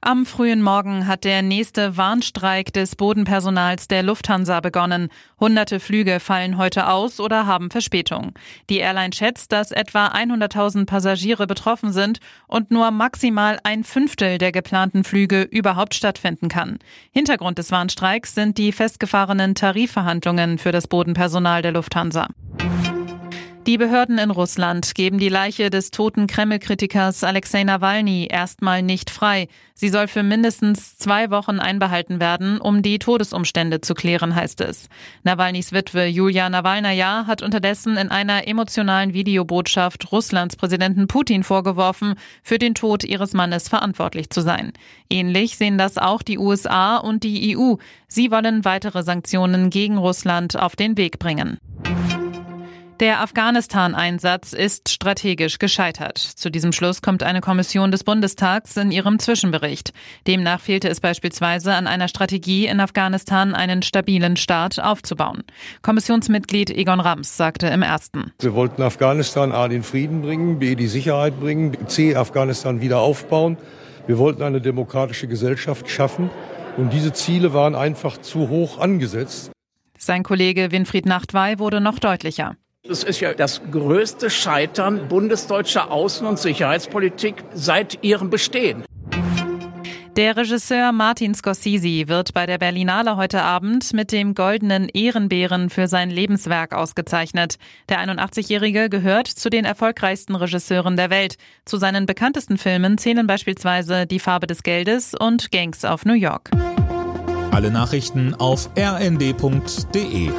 Am frühen Morgen hat der nächste Warnstreik des Bodenpersonals der Lufthansa begonnen. Hunderte Flüge fallen heute aus oder haben Verspätung. Die Airline schätzt, dass etwa 100.000 Passagiere betroffen sind und nur maximal ein Fünftel der geplanten Flüge überhaupt stattfinden kann. Hintergrund des Warnstreiks sind die festgefahrenen Tarifverhandlungen für das Bodenpersonal der Lufthansa. Die Behörden in Russland geben die Leiche des toten Kreml-Kritikers Alexei Nawalny erstmal nicht frei. Sie soll für mindestens zwei Wochen einbehalten werden, um die Todesumstände zu klären, heißt es. Nawalnys Witwe Julia Nawalnaja hat unterdessen in einer emotionalen Videobotschaft Russlands Präsidenten Putin vorgeworfen, für den Tod ihres Mannes verantwortlich zu sein. Ähnlich sehen das auch die USA und die EU. Sie wollen weitere Sanktionen gegen Russland auf den Weg bringen. Der Afghanistan-Einsatz ist strategisch gescheitert. Zu diesem Schluss kommt eine Kommission des Bundestags in ihrem Zwischenbericht. Demnach fehlte es beispielsweise an einer Strategie, in Afghanistan einen stabilen Staat aufzubauen. Kommissionsmitglied Egon Rams sagte im ersten. Wir wollten Afghanistan A den Frieden bringen, B die Sicherheit bringen, C Afghanistan wieder aufbauen. Wir wollten eine demokratische Gesellschaft schaffen. Und diese Ziele waren einfach zu hoch angesetzt. Sein Kollege Winfried Nachtwey wurde noch deutlicher. Es ist ja das größte Scheitern bundesdeutscher Außen- und Sicherheitspolitik seit ihrem Bestehen. Der Regisseur Martin Scorsese wird bei der Berlinale heute Abend mit dem goldenen Ehrenbären für sein Lebenswerk ausgezeichnet. Der 81-Jährige gehört zu den erfolgreichsten Regisseuren der Welt. Zu seinen bekanntesten Filmen zählen beispielsweise Die Farbe des Geldes und Gangs of New York. Alle Nachrichten auf rnd.de